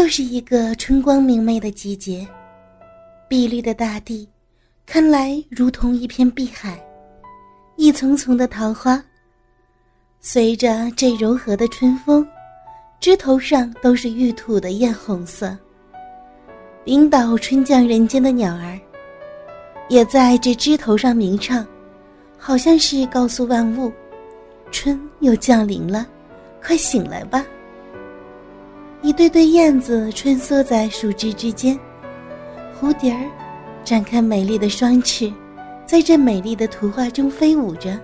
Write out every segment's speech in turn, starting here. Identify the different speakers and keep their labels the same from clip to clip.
Speaker 1: 又是一个春光明媚的季节，碧绿的大地，看来如同一片碧海，一丛丛的桃花，随着这柔和的春风，枝头上都是玉土的艳红色。领导春降人间的鸟儿，也在这枝头上鸣唱，好像是告诉万物，春又降临了，快醒来吧。一对对燕子穿梭在树枝之间，蝴蝶儿展开美丽的双翅，在这美丽的图画中飞舞着。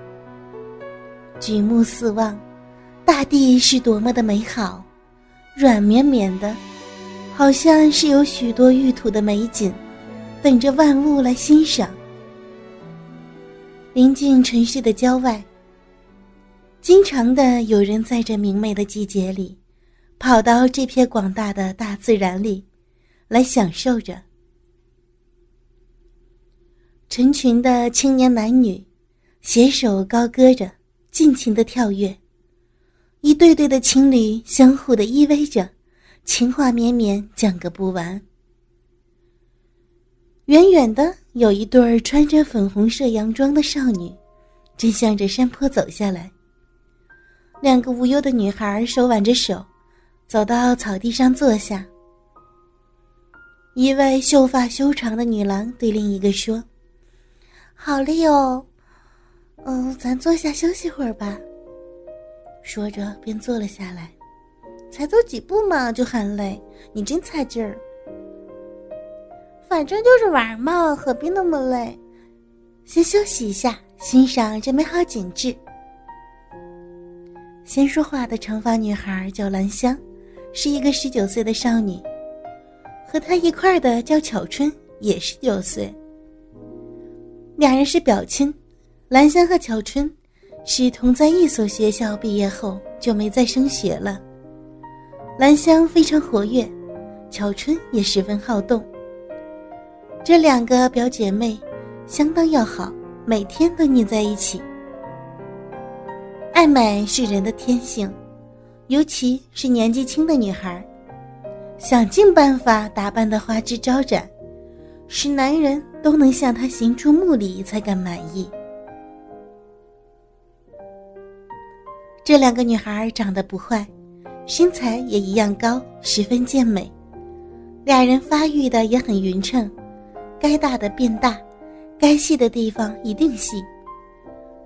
Speaker 1: 举目四望，大地是多么的美好，软绵绵的，好像是有许多玉土的美景，等着万物来欣赏。临近城市的郊外，经常的有人在这明媚的季节里。跑到这片广大的大自然里，来享受着。成群的青年男女，携手高歌着，尽情的跳跃。一对对的情侣相互的依偎着，情话绵绵讲个不完。远远的有一对穿着粉红色洋装的少女，正向着山坡走下来。两个无忧的女孩手挽着手。走到草地上坐下，一位秀发修长的女郎对另一个说：“好累哦，嗯，咱坐下休息会儿吧。”说着便坐了下来。才走几步嘛，就喊累，你真差劲儿。反正就是玩嘛，何必那么累？先休息一下，欣赏这美好景致。先说话的长发女孩叫兰香。是一个十九岁的少女，和她一块的叫巧春，也十九岁。两人是表亲，兰香和巧春是同在一所学校毕业后就没再升学了。兰香非常活跃，巧春也十分好动。这两个表姐妹相当要好，每天都腻在一起。爱美是人的天性。尤其是年纪轻的女孩，想尽办法打扮的花枝招展，使男人都能向她行注目礼才敢满意。这两个女孩长得不坏，身材也一样高，十分健美。俩人发育的也很匀称，该大的变大，该细的地方一定细，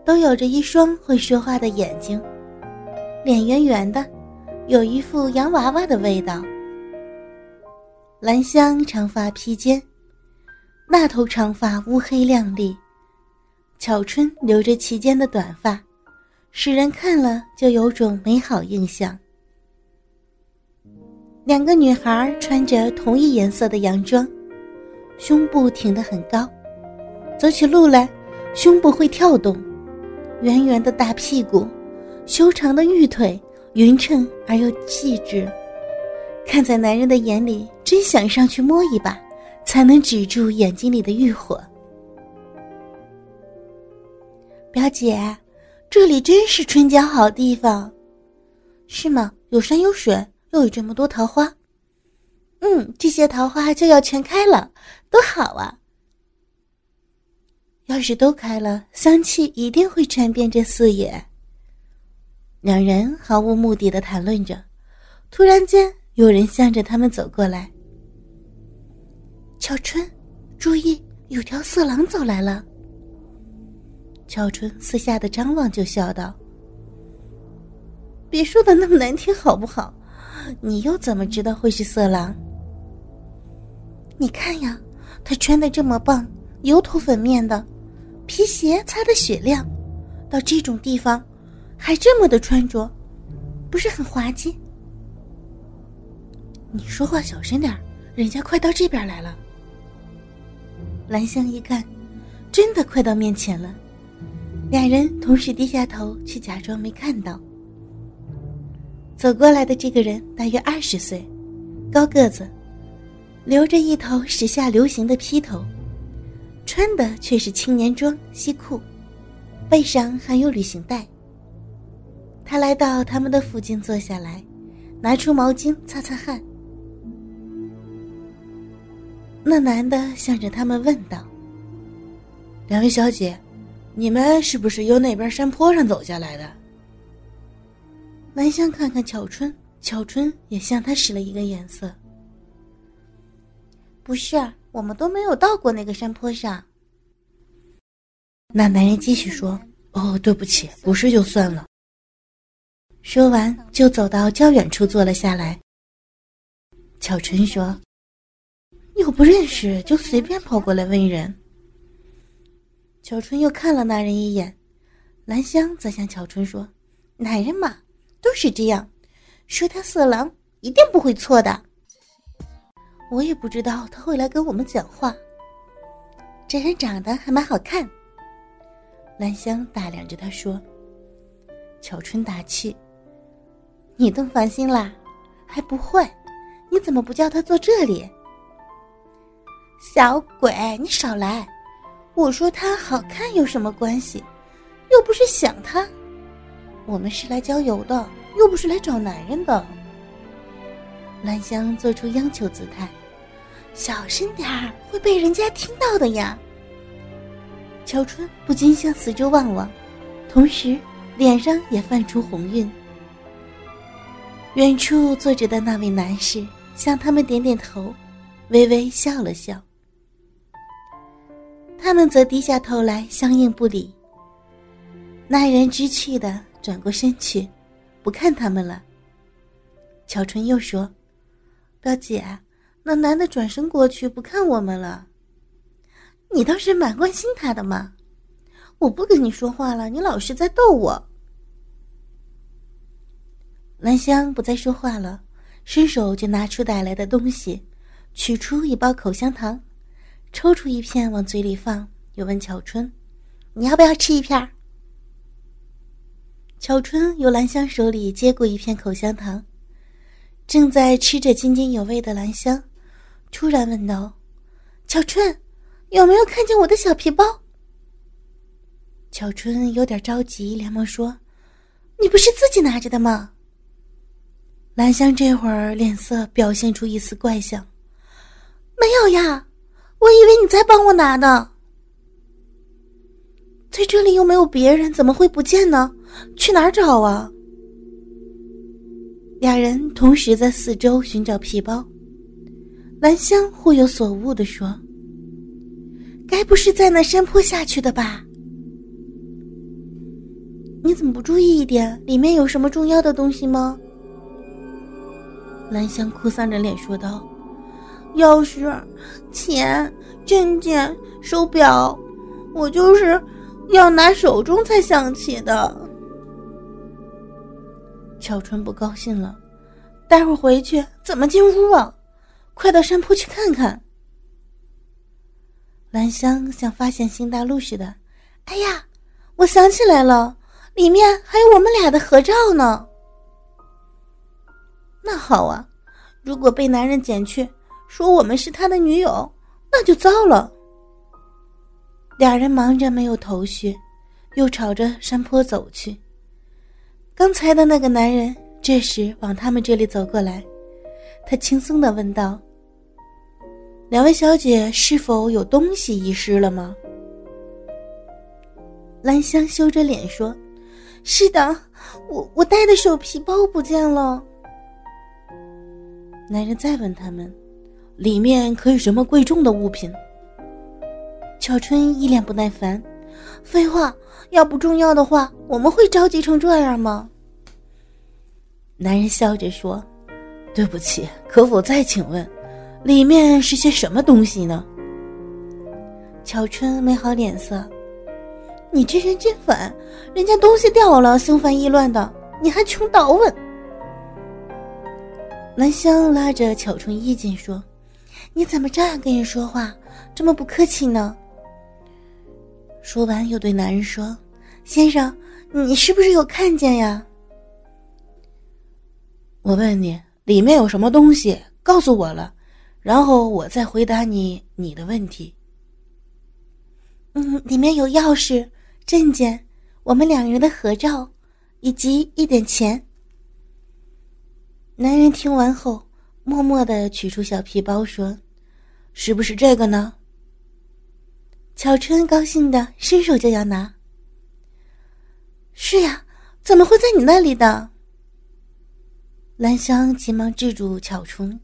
Speaker 1: 都有着一双会说话的眼睛。脸圆圆的，有一副洋娃娃的味道。兰香长发披肩，那头长发乌黑亮丽；巧春留着齐肩的短发，使人看了就有种美好印象。两个女孩穿着同一颜色的洋装，胸部挺得很高，走起路来胸部会跳动，圆圆的大屁股。修长的玉腿，匀称而又细致，看在男人的眼里，真想上去摸一把，才能止住眼睛里的欲火。表姐，这里真是春江好地方，是吗？有山有水，又有这么多桃花。嗯，这些桃花就要全开了，多好啊！要是都开了，香气一定会传遍这四野。两人毫无目的的谈论着，突然间有人向着他们走过来。巧春，注意，有条色狼走来了。巧春四下的张望，就笑道：“别说的那么难听好不好？你又怎么知道会是色狼？你看呀，他穿的这么棒，油头粉面的，皮鞋擦的雪亮，到这种地方。”还这么的穿着，不是很滑稽？你说话小声点人家快到这边来了。兰香一看，真的快到面前了，两人同时低下头，去假装没看到。走过来的这个人大约二十岁，高个子，留着一头时下流行的披头，穿的却是青年装西裤，背上还有旅行袋。他来到他们的附近坐下来，拿出毛巾擦擦汗。那男的向着他们问道：“
Speaker 2: 两位小姐，你们是不是由那边山坡上走下来的？”
Speaker 1: 兰香看看巧春，巧春也向他使了一个眼色。不是，我们都没有到过那个山坡上。
Speaker 2: 那男人继续说：“哦，对不起，不是就算了。”
Speaker 1: 说完，就走到较远处坐了下来。巧春说：“又不认识，就随便跑过来问人。”巧春又看了那人一眼，兰香则向巧春说：“男人嘛，都是这样，说他色狼，一定不会错的。我也不知道他会来跟我们讲话。这人长得还蛮好看。”兰香打量着他说。巧春打气。你动凡心啦，还不会？你怎么不叫他坐这里？小鬼，你少来！我说他好看有什么关系？又不是想他。我们是来郊游的，又不是来找男人的。兰香做出央求姿态，小声点儿，会被人家听到的呀。乔春不禁向四周望望，同时脸上也泛出红晕。远处坐着的那位男士向他们点点头，微微笑了笑。他们则低下头来相应不理。那人知趣的转过身去，不看他们了。乔春又说：“表姐，那男的转身过去不看我们了。你倒是蛮关心他的嘛！我不跟你说话了，你老是在逗我。”兰香不再说话了，伸手就拿出带来的东西，取出一包口香糖，抽出一片往嘴里放，又问巧春：“你要不要吃一片？”巧春由兰香手里接过一片口香糖，正在吃着津津有味的兰香，突然问道：“巧春，有没有看见我的小皮包？”巧春有点着急，连忙说：“你不是自己拿着的吗？”兰香这会儿脸色表现出一丝怪相，没有呀，我以为你在帮我拿呢。在这里又没有别人，怎么会不见呢？去哪儿找啊？俩人同时在四周寻找皮包，兰香忽有所悟的说：“该不是在那山坡下去的吧？你怎么不注意一点？里面有什么重要的东西吗？”兰香哭丧着脸说道：“钥匙、钱、证件、手表，我就是要拿手中才想起的。”乔春不高兴了：“待会儿回去怎么进屋啊？快到山坡去看看。”兰香像发现新大陆似的：“哎呀，我想起来了，里面还有我们俩的合照呢。”那好啊，如果被男人捡去，说我们是他的女友，那就糟了。俩人忙着没有头绪，又朝着山坡走去。刚才的那个男人这时往他们这里走过来，他轻松的问道：“两位小姐是否有东西遗失了吗？”兰香羞着脸说：“是的，我我带的手皮包不见了。”男人再问他们：“里面可有什么贵重的物品？”巧春一脸不耐烦：“废话，要不重要的话，我们会着急成这样吗？”男人笑着说：“对不起，可否再请问，里面是些什么东西呢？”巧春没好脸色：“你这人真烦，人家东西掉了，心烦意乱的，你还穷倒问。”兰香拉着巧春衣襟说：“你怎么这样跟人说话，这么不客气呢？”说完又对男人说：“先生，你是不是有看见呀？”我问你，里面有什么东西？告诉我了，然后我再回答你你的问题。嗯，里面有钥匙、证件、我们两人的合照，以及一点钱。男人听完后，默默的取出小皮包，说：“
Speaker 2: 是不是这个呢？
Speaker 1: 巧春高兴的伸手就要拿。是呀，怎么会在你那里的？兰香急忙制住巧春：“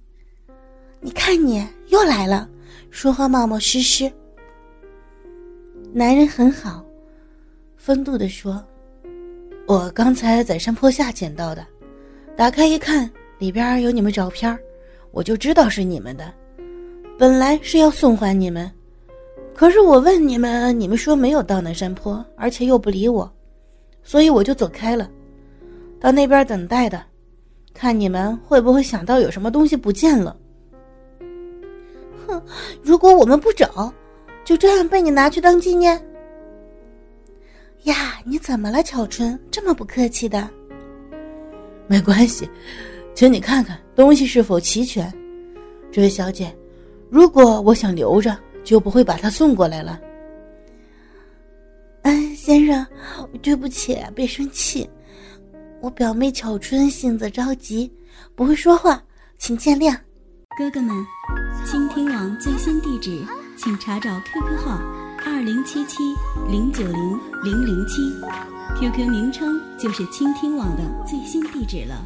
Speaker 1: 你看你又来了，说话冒冒失失。”男人很好，风度的说：“
Speaker 2: 我刚才在山坡下捡到的，打开一看，里边有你们照片，我就知道是你们的。本来是要送还你们，可是我问你们，你们说没有到那山坡，而且又不理我，所以我就走开了，到那边等待的。”看你们会不会想到有什么东西不见了？
Speaker 1: 哼，如果我们不找，就这样被你拿去当纪念？呀，你怎么了，巧春？这么不客气的？
Speaker 2: 没关系，请你看看东西是否齐全。这位小姐，如果我想留着，就不会把它送过来了。
Speaker 1: 嗯，先生，对不起，别生气。我表妹巧春性子着急，不会说话，请见谅。
Speaker 3: 哥哥们，倾听网最新地址，请查找 QQ 号二零七七零九零零零七，QQ 名称就是倾听网的最新地址了。